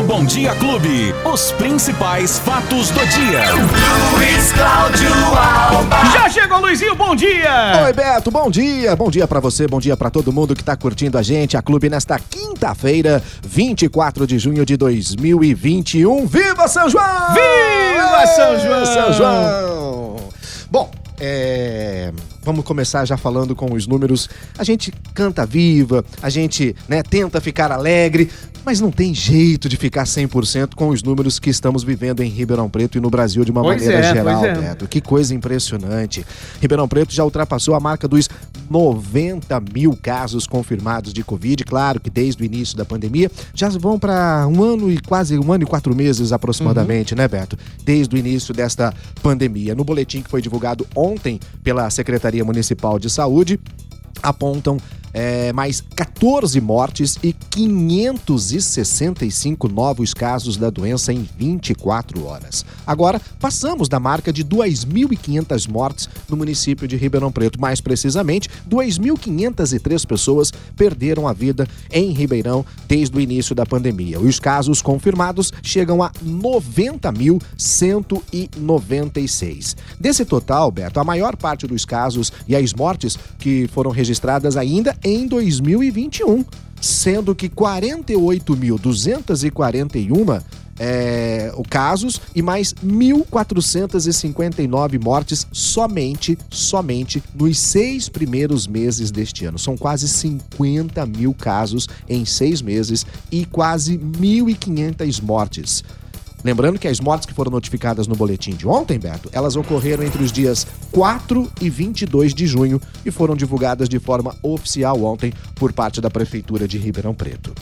No Bom Dia Clube, os principais fatos do dia. Luiz Cláudio Alba. Já chegou, Luizinho, bom dia! Oi, Beto, bom dia. Bom dia pra você, bom dia pra todo mundo que tá curtindo a gente, a Clube, nesta quinta-feira, 24 de junho de 2021. Viva São João! Viva São João! São João! Bom, é, vamos começar já falando com os números. A gente canta viva, a gente né, tenta ficar alegre, mas não tem jeito de ficar 100% com os números que estamos vivendo em Ribeirão Preto e no Brasil de uma Pois maneira é, geral, é. Beto. Que coisa impressionante. Ribeirão Preto já ultrapassou a marca dos 90 mil casos confirmados de Covid. Claro que desde o início da pandemia já vão para um ano e quase um ano e quatro meses aproximadamente, né, Beto? Desde o início desta pandemia. No boletim que foi divulgado ontem pela Secretaria Municipal de Saúde, apontam é, mais 14 mortes e 565 novos casos da doença em 24 horas. Agora, passamos da marca de 2.500 mortes no município de Ribeirão Preto. Mais precisamente, 2.503 pessoas perderam a vida em Ribeirão desde o início da pandemia. Os casos confirmados chegam a 90.196. Desse total, Beto, a maior parte dos casos e as mortes que foram registradas ainda em 2021, sendo que 48.241 é, casos e mais 1.459 mortes somente, somente nos seis primeiros meses deste ano. São quase 50 mil casos em seis meses e quase 1.500 mortes. Lembrando que as mortes que foram notificadas no boletim de ontem, Beto, elas ocorreram entre os dias 4 e 22 de junho e foram divulgadas de forma oficial ontem por parte da Prefeitura de Ribeirão Preto.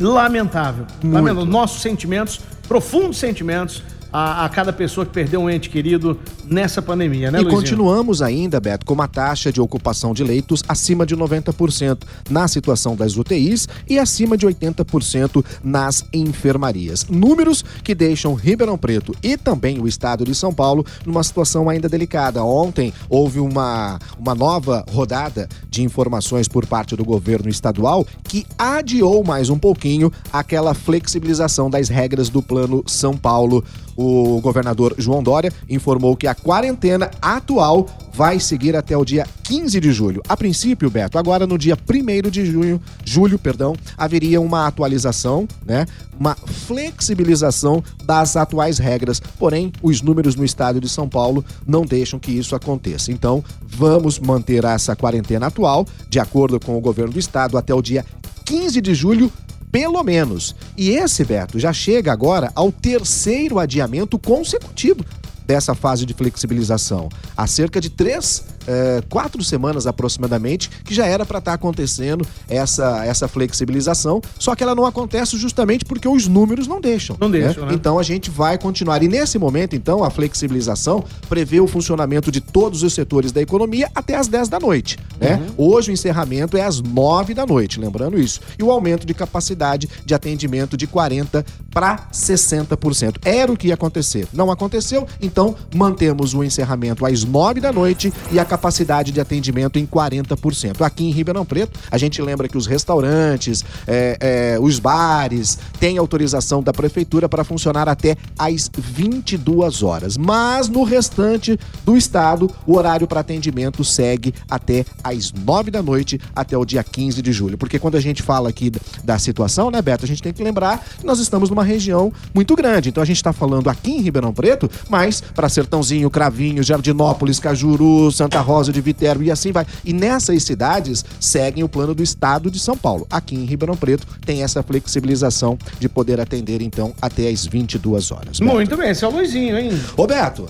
Lamentável. Lamentável. Nossos sentimentos, profundos sentimentos a, a cada pessoa que perdeu um ente querido nessa pandemia, né, e Luizinho? continuamos ainda, Beto, com uma taxa de ocupação de leitos acima de 90% na situação das UTIs e acima de 80% nas enfermarias. Números que deixam Ribeirão Preto e também o estado de São Paulo numa situação ainda delicada. Ontem houve uma, uma nova rodada de informações por parte do governo estadual que adiou mais um pouquinho aquela flexibilização das regras do Plano São Paulo. O governador João Dória informou que a quarentena atual vai seguir até o dia 15 de julho. A princípio, Beto, agora no dia 1 de junho, julho, perdão, haveria uma atualização, né? Uma flexibilização das atuais regras. Porém, os números no estado de São Paulo não deixam que isso aconteça. Então, vamos manter essa quarentena atual, de acordo com o governo do estado, até o dia 15 de julho, pelo menos. E esse, Beto, já chega agora ao terceiro adiamento consecutivo dessa fase de flexibilização. Há cerca de três, eh, quatro semanas aproximadamente, que já era para estar acontecendo essa, essa flexibilização, só que ela não acontece justamente porque os números não deixam. Não deixam, né? Então a gente vai continuar. E nesse momento, então, a flexibilização prevê o funcionamento de todos os setores da economia até às 10 da noite. Né? Hoje o encerramento é às 9 da noite, lembrando isso. E o aumento de capacidade de atendimento de 40% para 60%. Era o que ia acontecer. Não aconteceu, então mantemos o encerramento às 9 da noite e a capacidade de atendimento em 40%. Aqui em Ribeirão Preto, a gente lembra que os restaurantes, é, é, os bares têm autorização da prefeitura para funcionar até às 22 horas. Mas no restante do estado, o horário para atendimento segue até às 9 da noite, até o dia 15 de julho. Porque quando a gente fala aqui da situação, né, Beto, a gente tem que lembrar que nós estamos numa região muito grande. Então a gente está falando aqui em Ribeirão Preto, mas para Sertãozinho, Cravinho, Jardinópolis, Cajuru, Santa Rosa de Viterbo e assim vai. E nessas cidades seguem o plano do estado de São Paulo. Aqui em Ribeirão Preto tem essa flexibilização de poder atender então até às 22 horas. Beto. Muito bem, esse é Luizinho, hein? Roberto,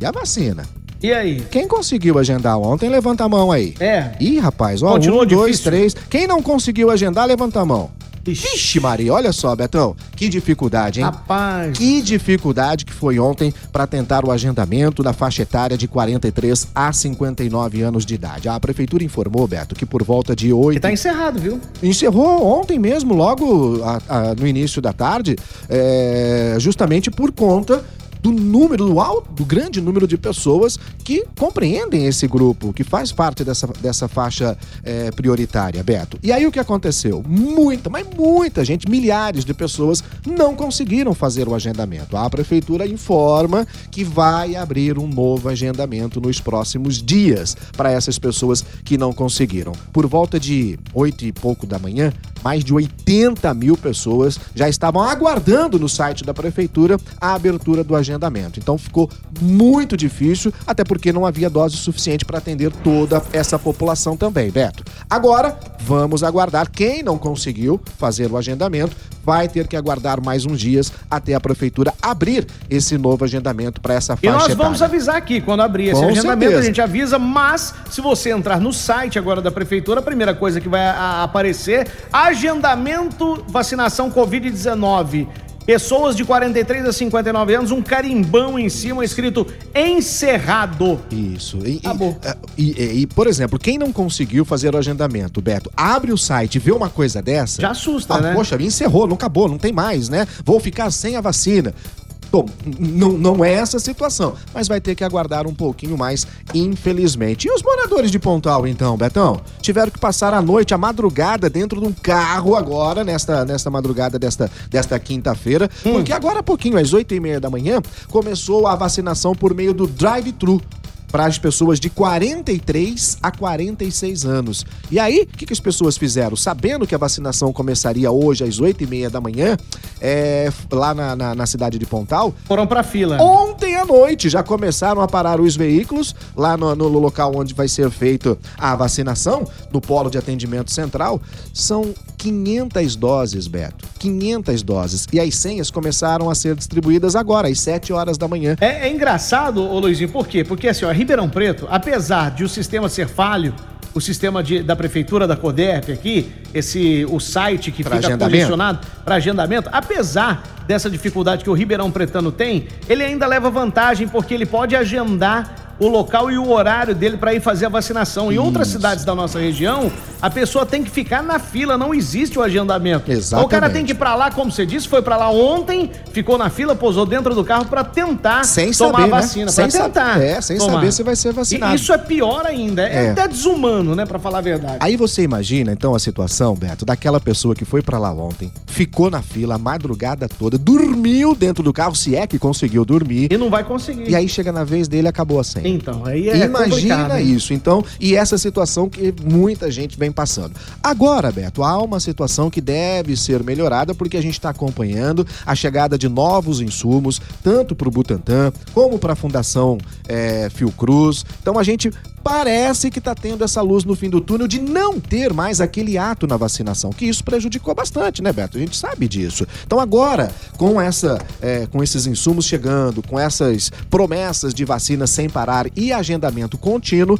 e a vacina? E aí? Quem conseguiu agendar ontem, levanta a mão aí. É. Ih, rapaz, ó, Continua um, dois, difícil? três. Quem não conseguiu agendar, levanta a mão. Vixe, Maria, olha só, Betão. Que dificuldade, hein? Rapaz. Que dificuldade que foi ontem para tentar o agendamento da faixa etária de 43 a 59 anos de idade. A prefeitura informou, Beto, que por volta de 8 Que tá encerrado, viu? Encerrou ontem mesmo, logo a- a- no início da tarde, é, justamente por conta do número, do alto, do grande número de pessoas que compreendem esse grupo, que faz parte dessa, dessa faixa é, prioritária, Beto. E aí o que aconteceu? Muita, mas muita gente, milhares de pessoas não conseguiram fazer o agendamento. A prefeitura informa que vai abrir um novo agendamento nos próximos dias para essas pessoas que não conseguiram. Por volta de oito e pouco da manhã, mais de 80 mil pessoas já estavam aguardando no site da prefeitura a abertura do agendamento. Então ficou muito difícil, até porque não havia dose suficiente para atender toda essa população também, Beto. Agora, vamos aguardar. Quem não conseguiu fazer o agendamento vai ter que aguardar mais uns dias até a prefeitura abrir esse novo agendamento para essa faixa E nós etária. vamos avisar aqui, quando abrir esse Com agendamento, certeza. a gente avisa, mas se você entrar no site agora da prefeitura, a primeira coisa que vai aparecer, agendamento vacinação Covid-19. Pessoas de 43 a 59 anos, um carimbão em cima escrito encerrado. Isso. E, Acabou. é, E, e- e, por exemplo, quem não conseguiu fazer o agendamento, Beto, abre o site e vê uma coisa dessa. Já assusta, ah, né? Poxa, encerrou, não acabou, não tem mais, né? Vou ficar sem a vacina. Bom, não, não é essa a situação, mas vai ter que aguardar um pouquinho mais, infelizmente. E os moradores de Pontal, então, Betão? Tiveram que passar a noite, a madrugada, dentro de um carro agora, nesta, nesta madrugada desta, desta quinta-feira, Hum. porque agora há pouquinho, às oito e meia da manhã, começou a vacinação por meio do drive-thru para as pessoas de 43 a 46 anos. E aí, o que, que as pessoas fizeram? Sabendo que a vacinação começaria hoje às 8 e meia da manhã, é, lá na, na, na cidade de Pontal, Foram pra fila. Ontem à noite já começaram a parar os veículos lá no, no local onde vai ser feito a vacinação, no polo de atendimento central. São 500 doses, Beto. 500 doses. E as senhas começaram a ser distribuídas agora, às 7 horas da manhã. É, é engraçado, ô Luizinho, por quê? Porque assim, ó, Ribeirão Preto, apesar de o sistema ser falho, o sistema de- da prefeitura da CODERP aqui, esse o site que Pra fica condicionado para agendamento, apesar dessa dificuldade que o Ribeirão Pretano tem, ele ainda leva vantagem porque ele pode agendar o local e o horário dele para ir fazer a vacinação. Em outras cidades da nossa região, a pessoa tem que ficar na fila, não existe o agendamento. Então o cara Exatamente. tem que ir para lá, como você disse, foi para lá ontem, ficou na fila, posou dentro do carro para tentar Sem tomar saber, a né? vacina, Sem pra tentar. é, sem tomar. saber se vai ser vacinado. E isso é pior ainda, é, É. até desumano, né, Pra falar a verdade. Aí você imagina, então, a situação, Beto, daquela pessoa que foi pra lá ontem, ficou na fila a madrugada toda, dormiu dentro do carro, se é que conseguiu dormir, E não vai conseguir. e aí chega na vez dele e acabou a senha. Então, aí é Imagina isso, então, e essa situação que muita gente vem passando. Agora, Beto, há uma situação que deve ser melhorada porque a gente está acompanhando a chegada de novos insumos, tanto para o Butantan como para a Fundação é, Fiocruz. Então a gente parece que está tendo essa luz no fim do túnel de não ter mais aquele ato na vacinação, que isso prejudicou bastante, né, Beto? A gente sabe disso. Então agora, com essa, é, com esses insumos chegando, com essas promessas de vacina sem parar e agendamento contínuo,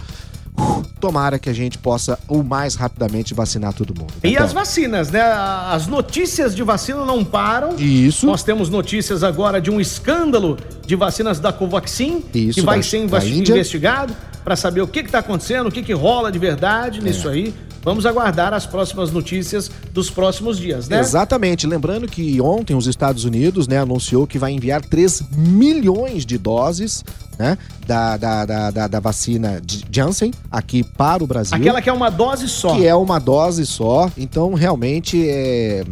uh, tomara que a gente possa o mais rapidamente vacinar todo mundo. E Betão. as vacinas, né? As notícias de vacina não param. Isso. Nós temos notícias agora de um escândalo de vacinas da Covaxin, Isso, que vai da- ser investigado para saber o que está acontecendo, o que, que rola de verdade É. nisso aí. Vamos aguardar as próximas notícias dos próximos dias, né? Exatamente. Lembrando que ontem os Estados Unidos né, anunciou que vai enviar 3 milhões de doses né, da, da, da, da- vacina de Janssen aqui para o Brasil. Aquela que é uma dose só. que é uma dose só. Então, realmente é.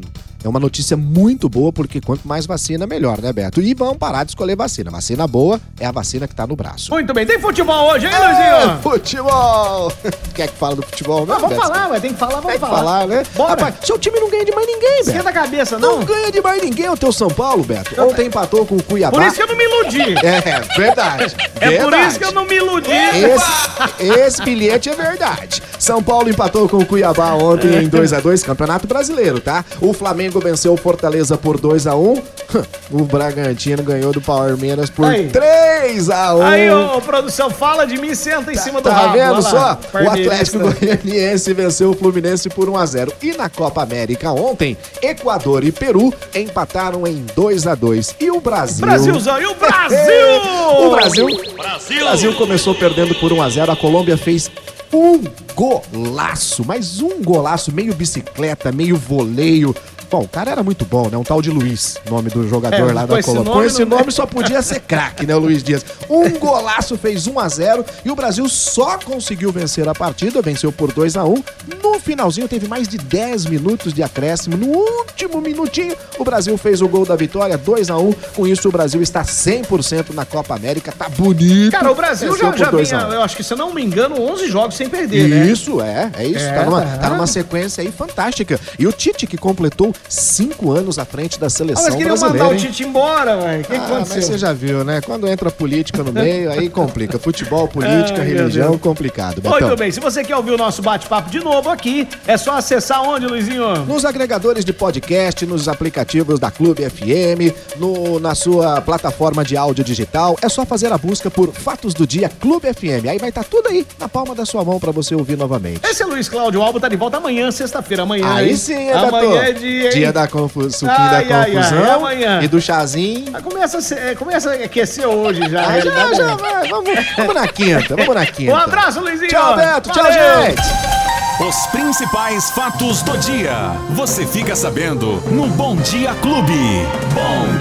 É uma notícia muito boa, porque quanto mais vacina, melhor, né, Beto? E vão parar de escolher vacina. Vacina boa é a vacina que tá no braço. Muito bem. Tem futebol hoje, hein, É, Luizinho? futebol! Quer que fala do futebol, Ah, mesmo, vamos Beto? falar, ué. Tem que falar, vamos Tem que falar. falar, né? Bora. Rapaz, seu time não ganha de mais ninguém, Beto. Esquenta a cabeça, Não não. ganha de mais ninguém o teu São Paulo, Beto. Ontem empatou com o Cuiabá. Por isso que eu não me iludi. É, verdade. É por verdade. isso que eu não me iludi. Esse, esse bilhete é verdade. São Paulo empatou com o Cuiabá ontem em 2 a 2 Campeonato Brasileiro, tá? O Flamengo venceu o Fortaleza por 2 a 1 O Bragantino ganhou do Palmeiras por Aí. 3 a 1 Aí, ô, ô, produção, fala de mim e senta em cima do Tá rabo. vendo só? O Atlético Palmeirista. Goianiense venceu o Fluminense por 1 a 0 E na Copa América ontem, Equador e Peru empataram em 2 a 2 E o Brasil... Brasilzão, e o Brasil? o Brasil, o Brasil começou perdendo por 1 a 0 A Colômbia fez um golaço, mas um golaço, meio bicicleta, meio voleio. Bom, o cara era muito bom, né? Um tal de Luiz, nome do jogador É, lá da Colômbia. Com esse nome só podia ser craque, né, o Luiz Dias? Um golaço fez 1 a 0 e o Brasil só conseguiu vencer a partida, venceu por 2 a 1 No finalzinho teve mais de 10 minutos de acréscimo. No último minutinho, o Brasil fez o gol da vitória, 2 a 1 Com isso, o Brasil está 100% na Copa América, tá bonito. Cara, o Brasil já, já 2 a vinha, 1. eu acho que, se eu não me engano, 11 jogos sem perder, né? Isso, é, é isso. É, tá, numa, tá. tá numa sequência aí fantástica. E o Tite, que completou cinco anos à frente da Ah, seleção mas queriam brasileira. mandar o hein? Tite embora, velho. O que, Ah, aconteceu? mas você já viu, né? Quando entra política no meio, aí complica. Futebol, política, Ai, religião, complicado. Muito Betão. bem, se você quer ouvir o nosso bate-papo de novo aqui, é só acessar onde, Luizinho? Nos agregadores de podcast, nos aplicativos da Clube FM, no, na sua plataforma de áudio digital, é só fazer a busca por Fatos do Dia Clube FM. Aí vai estar tudo aí na palma da sua mão para você ouvir novamente. Esse é Luiz Cláudio Alba, tá de volta amanhã, sexta-feira. Amanhã, Aí hein? sim, é Amanhã é dia, hein? Dia da confu- suquinho Ai, da ai, ai, confusão é amanhã. e do chazinho. Ah, Começa a, ser- começa a aquecer hoje já. Ah, já, realidade já, é. vai. Vamos, vamos na quinta, vamos na quinta. Um abraço, Luizinho. Tchau, Beto. Tchau, Valeu. gente. Os principais fatos do dia. Você fica sabendo no Bom Dia Clube. Bom